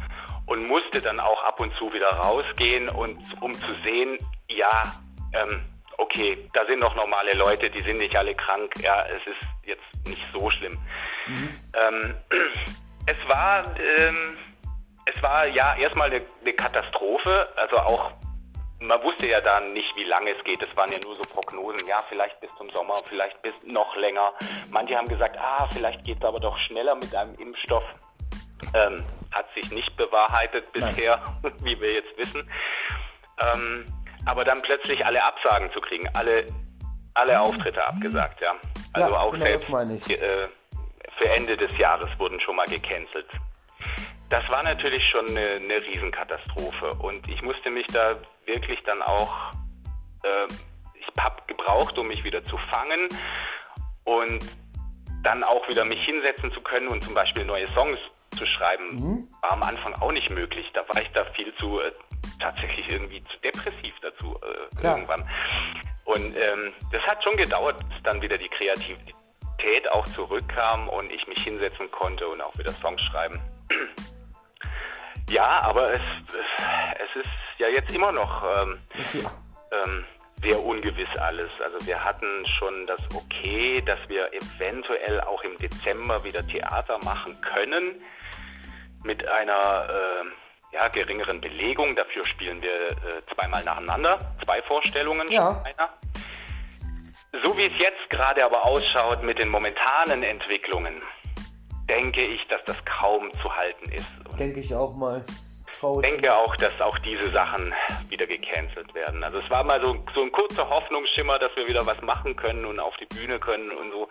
S2: und musste dann auch ab und zu wieder rausgehen und um zu sehen, ja, ähm, okay, da sind noch normale Leute, die sind nicht alle krank, ja, es ist jetzt nicht so schlimm. Mhm. Ähm, es war ähm, es war ja erstmal eine, eine Katastrophe, also auch man wusste ja dann nicht, wie lange es geht. Es waren ja nur so Prognosen, ja, vielleicht bis zum Sommer, vielleicht bis noch länger. Manche haben gesagt, ah, vielleicht geht es aber doch schneller mit einem Impfstoff. Ähm, hat sich nicht bewahrheitet bisher, <laughs> wie wir jetzt wissen. Ähm, aber dann plötzlich alle Absagen zu kriegen, alle, alle Auftritte abgesagt, ja. Also ja, auch genau selbst äh, für Ende des Jahres wurden schon mal gecancelt. Das war natürlich schon eine, eine Riesenkatastrophe und ich musste mich da wirklich dann auch, äh, ich habe gebraucht, um mich wieder zu fangen und dann auch wieder mich hinsetzen zu können und zum Beispiel neue Songs zu schreiben, mhm. war am Anfang auch nicht möglich. Da war ich da viel zu, äh, tatsächlich irgendwie zu depressiv dazu äh, irgendwann. Und ähm, das hat schon gedauert, bis dann wieder die Kreativität auch zurückkam und ich mich hinsetzen konnte und auch wieder Songs schreiben. Ja, aber es, es ist ja jetzt immer noch ähm, ähm, sehr ungewiss alles. Also wir hatten schon das Okay, dass wir eventuell auch im Dezember wieder Theater machen können mit einer äh, ja, geringeren Belegung. Dafür spielen wir äh, zweimal nacheinander, zwei Vorstellungen. Ja. Einer. So wie es jetzt gerade aber ausschaut mit den momentanen Entwicklungen, denke ich, dass das kaum zu halten ist.
S1: Und denke ich auch mal.
S2: Ich denke auch, dass auch diese Sachen wieder gecancelt werden. Also es war mal so, so ein kurzer Hoffnungsschimmer, dass wir wieder was machen können und auf die Bühne können und so.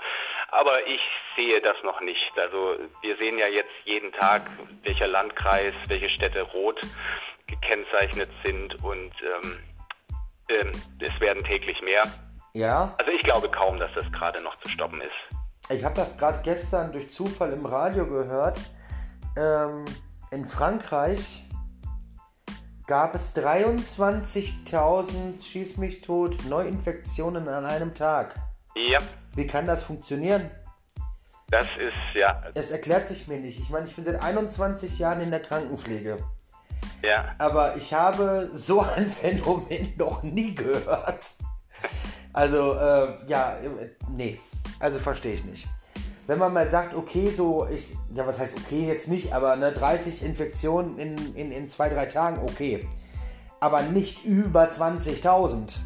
S2: Aber ich sehe das noch nicht. Also wir sehen ja jetzt jeden Tag, welcher Landkreis, welche Städte rot gekennzeichnet sind und ähm, ähm, es werden täglich mehr.
S1: Ja.
S2: Also ich glaube kaum, dass das gerade noch zu stoppen ist.
S1: Ich habe das gerade gestern durch Zufall im Radio gehört. Ähm, in Frankreich gab es 23.000 schieß mich tot Neuinfektionen an einem Tag.
S2: Ja.
S1: Wie kann das funktionieren?
S2: Das ist ja.
S1: Es erklärt sich mir nicht. Ich meine, ich bin seit 21 Jahren in der Krankenpflege.
S2: Ja.
S1: Aber ich habe so ein <laughs> Phänomen noch nie gehört. Also, äh, ja, nee. Also verstehe ich nicht. Wenn man mal sagt, okay, so, ich, ja, was heißt okay jetzt nicht, aber ne, 30 Infektionen in, in, in zwei, drei Tagen, okay. Aber nicht über 20.000.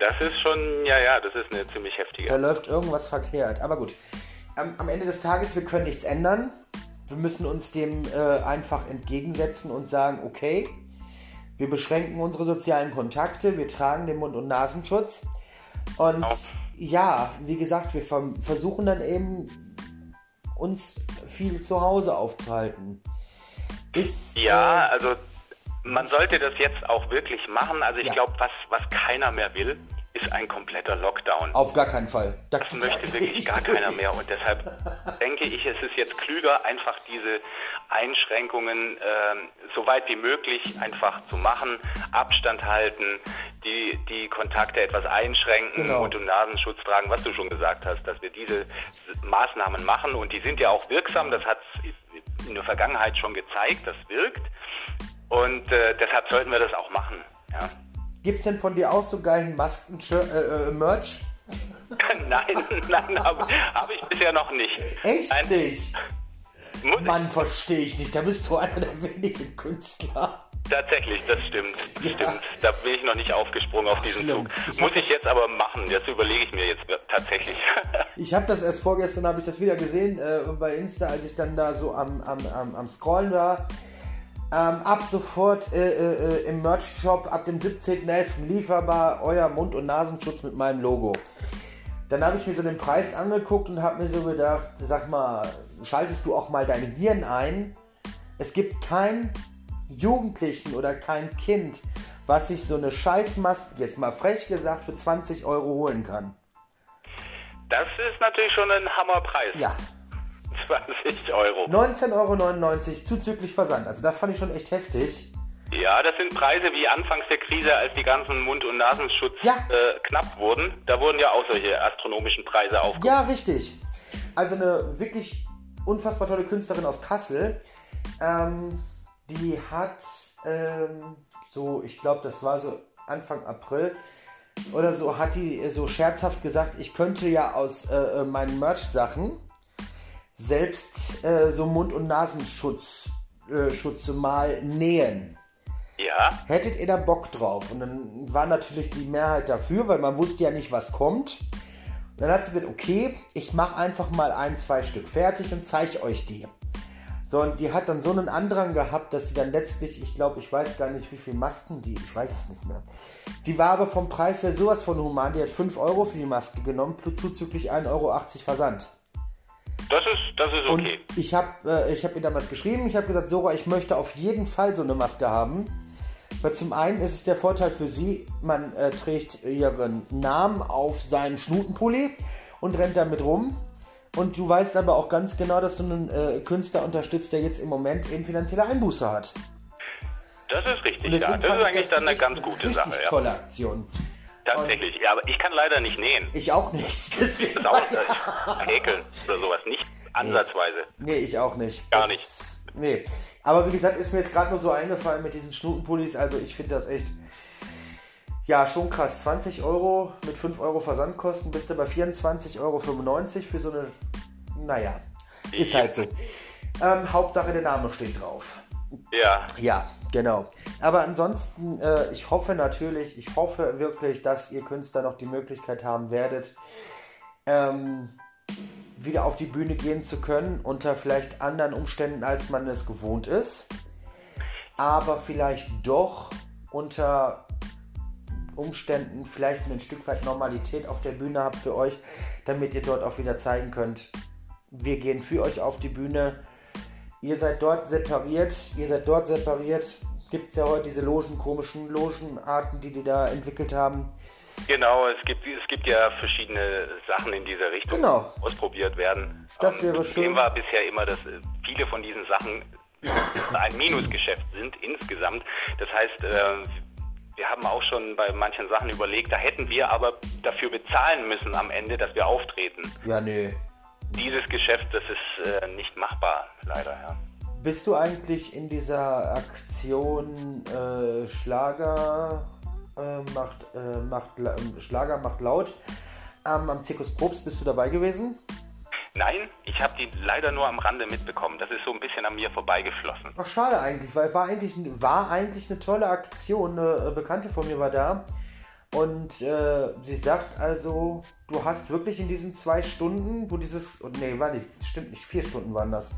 S2: Das ist schon, ja, ja, das ist eine ziemlich heftige.
S1: Da läuft irgendwas verkehrt. Aber gut. Am, am Ende des Tages, wir können nichts ändern. Wir müssen uns dem äh, einfach entgegensetzen und sagen, okay, wir beschränken unsere sozialen Kontakte, wir tragen den Mund- und Nasenschutz. Und
S2: Genau.
S1: ja, wie gesagt, wir ver- versuchen dann eben uns viel zu Hause aufzuhalten. Ist,
S2: Ja,
S1: äh,
S2: also man sollte das jetzt auch wirklich machen. Also ich
S1: Ja.
S2: glaube, was, was keiner mehr will, ist ein kompletter Lockdown.
S1: auf gar keinen Fall. Da-
S2: Das möchte <laughs> wirklich gar keiner mehr. Und deshalb denke ich, es ist jetzt klüger, einfach diese Einschränkungen ähm, so weit wie möglich einfach zu machen, Abstand halten, die, die Kontakte etwas einschränken
S1: Genau.
S2: und und Nasenschutz tragen, was du schon gesagt hast, dass wir diese Maßnahmen machen und die sind ja auch wirksam, das hat in der Vergangenheit schon gezeigt, das wirkt und äh, deshalb sollten wir das auch machen. Ja.
S1: Gibt's denn von dir auch so geilen Masken, äh, äh, Merch? <laughs>
S2: nein, nein, habe hab ich bisher noch nicht.
S1: Echt
S2: Nein,
S1: nicht?
S2: muss
S1: Mann, verstehe ich nicht. Da bist du einer der wenigen Künstler.
S2: Tatsächlich, das stimmt. Das stimmt. Da bin ich noch nicht aufgesprungen auf diesen
S1: schlimm.
S2: Zug.
S1: Ich
S2: Muss ich jetzt aber machen. Das überlege ich mir jetzt tatsächlich. <laughs>
S1: Ich habe das erst vorgestern, habe ich das wieder gesehen äh, bei Insta, als ich dann da so am, am, am, am Scrollen war. Ähm, ab sofort äh, äh, im Merch-Shop ab dem 17.11. lieferbar euer Mund- und Nasenschutz mit meinem Logo. Dann habe ich mir so den Preis angeguckt und habe mir so gedacht, sag mal, schaltest du auch mal dein Hirn ein? Es gibt keinen Jugendlichen oder kein Kind, was sich so eine Scheißmaske, jetzt mal frech gesagt, für 20 Euro holen kann.
S2: Das ist natürlich schon ein Hammerpreis.
S1: Ja,
S2: 20 Euro.
S1: 19,99 Euro zuzüglich Versand. Also das fand ich schon echt heftig.
S2: Ja, das sind Preise wie anfangs der Krise, als die ganzen Mund- und Nasenschutz
S1: Ja.
S2: äh, knapp wurden. Da wurden ja auch solche astronomischen Preise aufgerufen.
S1: Ja, richtig. Also eine wirklich unfassbar tolle Künstlerin aus Kassel. Ähm, die hat ähm, so, ich glaube, das war so Anfang April oder so, hat die so scherzhaft gesagt, ich könnte ja aus äh, äh, meinen Merch-Sachen selbst äh, so Mund- und Nasenschutz äh, Schutze mal nähen.
S2: Ja,
S1: Hättet ihr da Bock drauf? Und dann war natürlich die Mehrheit dafür, weil man wusste ja nicht, was kommt. Und dann hat sie gesagt, okay, ich mache einfach mal ein, zwei Stück fertig und zeige euch die. So, und die hat dann so einen Andrang gehabt, dass sie dann letztlich, ich glaube, ich weiß gar nicht, wie viel Masken die, ich weiß es nicht mehr. Die war aber vom Preis her sowas von human, die hat 5 Euro für die Maske genommen, plus zuzüglich 1,80 Euro Versand.
S2: Das ist, das ist okay.
S1: Und ich habe äh, ich hab ihr damals geschrieben, ich habe gesagt, Sora, ich möchte auf jeden Fall so eine Maske haben. Weil zum einen ist es der Vorteil für sie, man äh, trägt ihren Namen auf seinen Schnutenpulli und rennt damit rum. Und du weißt aber auch ganz genau, dass du einen äh, Künstler unterstützt, der jetzt im Moment eben finanzielle Einbuße hat.
S2: Das ist richtig, ja. Das ist
S1: ich
S2: eigentlich dann eine ganz gute Sache, ja.
S1: tolle Aktion.
S2: Tatsächlich. Ja, aber ich kann leider nicht nähen.
S1: Ich auch nicht. <laughs> Deswegen <laughs>
S2: Das auch äh, häkeln oder sowas. Nicht ansatzweise.
S1: Nee, ich auch nicht.
S2: Gar
S1: Das-
S2: nicht.
S1: Nee. Aber wie gesagt, ist mir jetzt gerade nur so eingefallen mit diesen Schnutenpullis. Also ich finde das echt, ja, schon krass. 20 Euro mit 5 Euro Versandkosten bist du bei 24,95 Euro für so eine, naja, ist halt so. Ähm, Hauptsache der Name steht drauf.
S2: Ja,
S1: Ja, genau. Aber ansonsten, äh, ich hoffe natürlich, ich hoffe wirklich, dass ihr Künstler noch die Möglichkeit haben werdet, ähm, wieder auf die Bühne gehen zu können, unter vielleicht anderen Umständen, als man es gewohnt ist, aber vielleicht doch unter Umständen vielleicht ein Stück weit Normalität auf der Bühne habt für euch, damit ihr dort auch wieder zeigen könnt, wir gehen für euch auf die Bühne. Ihr seid dort separiert, ihr seid dort separiert. Gibt es ja heute diese Logen, komischen Logenarten, die die da entwickelt haben.
S2: Genau, es gibt, es gibt ja verschiedene Sachen in dieser Richtung,
S1: genau.
S2: die ausprobiert werden.
S1: Das wäre
S2: das
S1: schön.
S2: war bisher immer, dass äh, viele von diesen Sachen <laughs> ein Minusgeschäft sind insgesamt. Das heißt, äh, wir haben auch schon bei manchen Sachen überlegt, da hätten wir aber dafür bezahlen müssen am Ende, dass wir auftreten.
S1: Ja, nee.
S2: Dieses Geschäft, das ist äh, nicht machbar, leider, ja.
S1: Bist du eigentlich in dieser Aktion äh, Schlager äh, macht, äh, macht Schlager macht laut ähm, am Zirkus Probst bist du dabei gewesen?
S2: Nein, ich habe die leider nur am Rande mitbekommen. Das ist so ein bisschen an mir vorbeigeflossen.
S1: Ach, schade eigentlich, weil war eigentlich, war eigentlich eine tolle Aktion. Eine Bekannte von mir war da. Und äh, sie sagt also, du hast wirklich in diesen zwei Stunden, wo dieses, oh, nee, war nicht, stimmt nicht, vier Stunden waren das.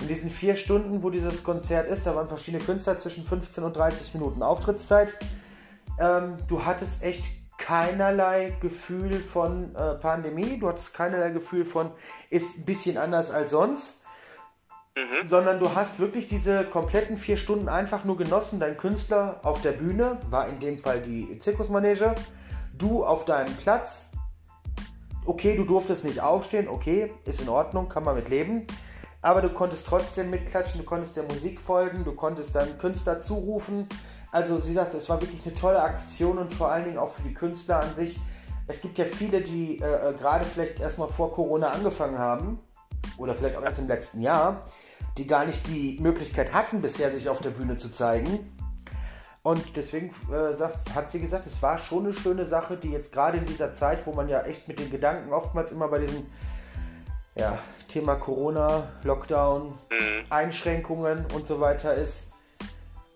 S1: In diesen vier Stunden, wo dieses Konzert ist, da waren verschiedene Künstler zwischen 15 und 30 Minuten Auftrittszeit. Ähm, du hattest echt keinerlei Gefühl von äh, Pandemie, du hattest keinerlei Gefühl von, ist ein bisschen anders als sonst, mhm. sondern du hast wirklich diese kompletten vier Stunden einfach nur genossen. Dein Künstler auf der Bühne war in dem Fall die Zirkusmanege, du auf deinem Platz. Okay, du durftest nicht aufstehen, okay, ist in Ordnung, kann man mit leben. Aber du konntest trotzdem mitklatschen, du konntest der Musik folgen, du konntest deinem Künstler zurufen, also sie sagt, es war wirklich eine tolle Aktion und vor allen Dingen auch für die Künstler an sich. Es gibt ja viele, die äh, äh, gerade vielleicht erstmal vor Corona angefangen haben oder vielleicht auch erst im letzten Jahr, die gar nicht die Möglichkeit hatten, bisher sich auf der Bühne zu zeigen. Und deswegen äh, sagt, hat sie gesagt, es war schon eine schöne Sache, die jetzt gerade in dieser Zeit, wo man ja echt mit den Gedanken oftmals immer bei diesem ja, Thema Corona, Lockdown, mhm. Einschränkungen und so weiter ist,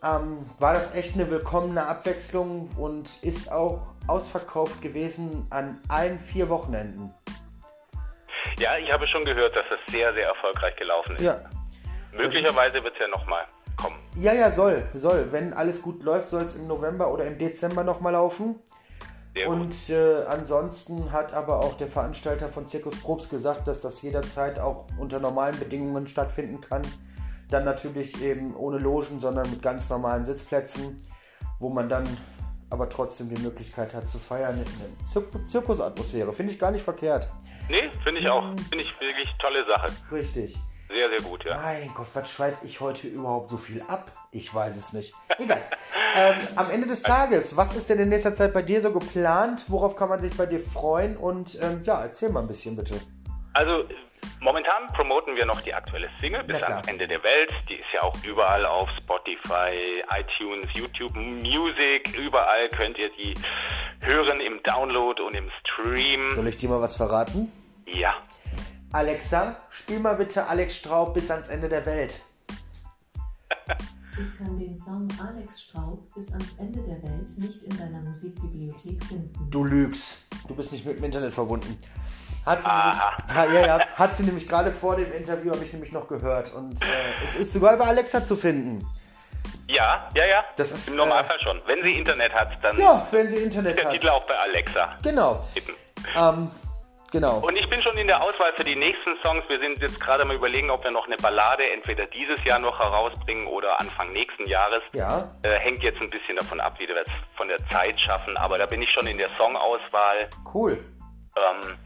S1: ähm, war das echt eine willkommene Abwechslung und ist auch ausverkauft gewesen an allen vier Wochenenden.
S2: Ja, ich habe schon gehört, dass es sehr, sehr erfolgreich gelaufen ist. Ja. Möglicherweise wird es ja nochmal kommen.
S1: Ja, ja, soll, soll. Wenn alles gut läuft, soll es im November oder im Dezember nochmal laufen. Sehr und äh, ansonsten hat aber auch der Veranstalter von Zirkus Probst gesagt, dass das jederzeit auch unter normalen Bedingungen stattfinden kann. Dann natürlich eben ohne Logen, sondern mit ganz normalen Sitzplätzen, wo man dann aber trotzdem die Möglichkeit hat zu feiern in der Zir Zirkusatmosphäre. Finde ich gar nicht verkehrt.
S2: Nee, finde ich auch. Mhm. Finde ich wirklich tolle Sache.
S1: Richtig.
S2: Sehr, sehr gut, ja.
S1: Mein Gott, was schweife ich heute überhaupt so viel ab? Ich weiß es nicht. Egal. <laughs> ähm, am Ende des Tages, was ist denn in nächster Zeit bei dir so geplant? Worauf kann man sich bei dir freuen? Und ähm, ja, erzähl mal ein bisschen bitte.
S2: Also Momentan promoten wir noch die aktuelle Single bis ans Ende der Welt. Die ist ja auch überall auf Spotify, iTunes, YouTube Music. Überall könnt ihr die hören im Download und im Stream.
S1: Soll ich dir mal was verraten?
S2: Ja.
S1: Alexa, spiel mal bitte Alex Straub bis ans Ende der Welt.
S3: Ich kann den Song Alex Straub bis ans Ende der Welt nicht in deiner Musikbibliothek finden.
S1: Du lügst. Du bist nicht mit dem Internet verbunden. Hat sie, nämlich, ja, ja, hat sie nämlich gerade vor dem Interview, habe ich nämlich noch gehört. Und äh, es ist sogar bei Alexa zu finden.
S2: Ja, ja, ja. Das ist, Im Normalfall äh, schon. Wenn sie Internet hat, dann.
S1: Ja, wenn sie Internet
S2: der
S1: hat.
S2: Der Titel auch bei Alexa.
S1: Genau. Ähm, genau.
S2: Und ich bin schon in der Auswahl für die nächsten Songs. Wir sind jetzt gerade mal überlegen, ob wir noch eine Ballade entweder dieses Jahr noch herausbringen oder Anfang nächsten Jahres.
S1: Ja.
S2: Äh, hängt jetzt ein bisschen davon ab, wie wir es von der Zeit schaffen. Aber da bin ich schon in der Songauswahl.
S1: Cool.
S2: Ähm,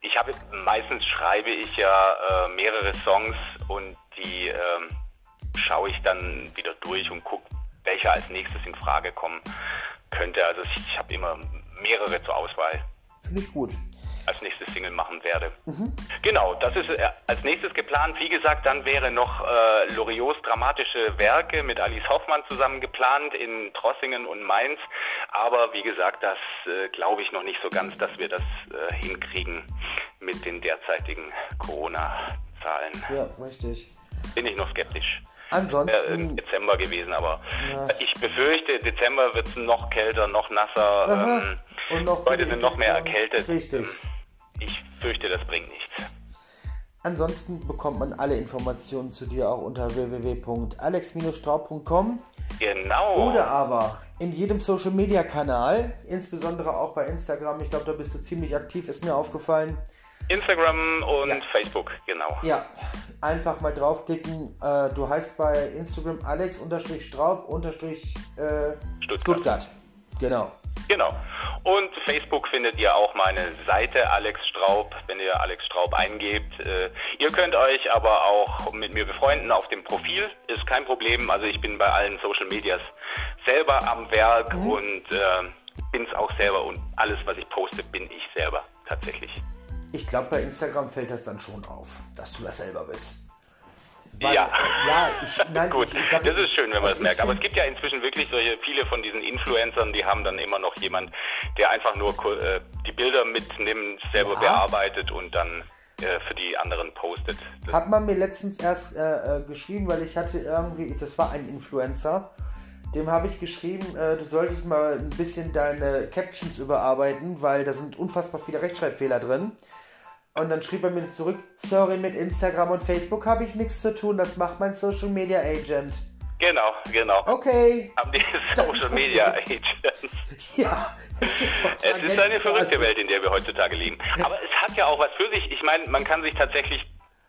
S2: ich habe meistens schreibe ich ja äh, mehrere Songs und die ähm, schaue ich dann wieder durch und gucke, welcher als nächstes in Frage kommen könnte. Also ich, ich habe immer mehrere zur Auswahl.
S1: Finde ich gut
S2: als nächstes Single machen werde. Mhm. Genau, das ist äh, als nächstes geplant. Wie gesagt, dann wäre noch äh, Loriots dramatische Werke mit Alice Hoffmann zusammen geplant in Trossingen und Mainz. Aber wie gesagt, das äh, glaube ich noch nicht so ganz, dass wir das äh, hinkriegen mit den derzeitigen Corona-Zahlen.
S1: Ja, richtig.
S2: Bin ich noch skeptisch.
S1: Ansonsten.
S2: Im Dezember gewesen, aber ja. ich befürchte, Dezember wird es noch kälter, noch nasser. Ähm,
S1: und noch
S2: Leute sind noch mehr erkältet.
S1: Richtig.
S2: Ich fürchte, das bringt nichts.
S1: Ansonsten bekommt man alle Informationen zu dir auch unter www.alex-straub.com.
S2: Genau.
S1: Oder aber in jedem Social Media Kanal, insbesondere auch bei Instagram. Ich glaube, da bist du ziemlich aktiv, ist mir aufgefallen.
S2: Instagram und
S1: Ja.
S2: Facebook, genau.
S1: Ja, einfach mal draufklicken. Äh, du heißt bei Instagram Alex-Straub-Stuttgart.
S2: Stuttgart.
S1: Stuttgart. Genau.
S2: Genau. Und Facebook findet ihr auch meine Seite Alex Straub, wenn ihr Alex Straub eingebt. Äh, ihr könnt euch aber auch mit mir befreunden auf dem Profil, ist kein Problem. Also ich bin bei allen Social Medias selber am Werk und äh, bin es auch selber und alles, was ich poste, bin ich selber tatsächlich.
S1: Ich glaube, bei Instagram fällt das dann schon auf, dass du das selber bist.
S2: Ja.
S1: Ja, ich, <laughs> nein,
S2: Gut,
S1: ich, ich sag-
S2: das ist schön, wenn man das merkt. Aber es gibt ja inzwischen wirklich solche viele von diesen Influencern, die haben dann immer noch jemand, der einfach nur äh, die Bilder mitnimmt, selber
S1: Ja.
S2: bearbeitet und dann äh, für die anderen postet. Das,
S1: Hat man mir letztens erst äh, äh, geschrieben, weil ich hatte irgendwie, das war ein Influencer, dem habe ich geschrieben, äh, du solltest mal ein bisschen deine Captions überarbeiten, weil da sind unfassbar viele Rechtschreibfehler drin. Und dann schrieb er mir zurück, sorry, mit Instagram und Facebook habe ich nichts zu tun, das macht mein Social Media Agent.
S2: genau, genau.
S1: Okay,
S2: Haben die <laughs> Social Media Agents.
S1: ja. Es,
S2: ist eine verrückte. Welt, in der wir heutzutage leben. Aber es hat ja auch was für sich. Ich meine, man kann sich tatsächlich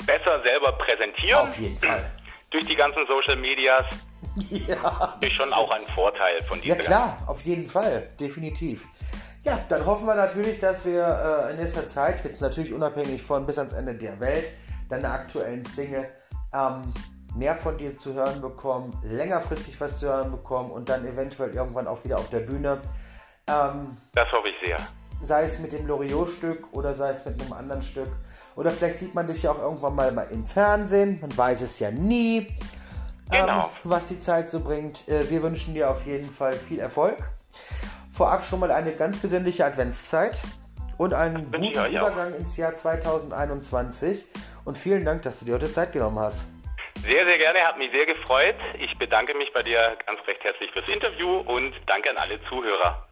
S2: besser selber präsentieren.
S1: Auf jeden Fall.
S2: Durch die ganzen Social Medias <laughs>
S1: Ja.
S2: ist schon auch ein Vorteil von
S1: Ja
S2: dieser
S1: klar, auf jeden Fall, definitiv. Ja, dann hoffen wir natürlich, dass wir äh, in nächster Zeit, jetzt natürlich unabhängig von bis ans Ende der Welt, deiner aktuellen Single, ähm, mehr von dir zu hören bekommen, längerfristig was zu hören bekommen und dann eventuell irgendwann auch wieder auf der Bühne. Ähm,
S2: Das hoffe ich sehr.
S1: sei es mit dem Loriot-Stück oder sei es mit einem anderen Stück. Oder vielleicht sieht man dich ja auch irgendwann mal im Fernsehen, man weiß es ja nie,
S2: Genau.
S1: ähm, was die Zeit so bringt. Äh, wir wünschen dir auf jeden Fall viel Erfolg. Vorab schon mal eine ganz besinnliche Adventszeit und einen
S2: wünsche ich
S1: guten
S2: euch auch.
S1: Übergang ins Jahr 2021. Und vielen Dank, dass du dir heute Zeit genommen hast.
S2: Sehr, sehr gerne, hat mich sehr gefreut. Ich bedanke mich bei dir ganz recht herzlich fürs Interview und danke an alle Zuhörer.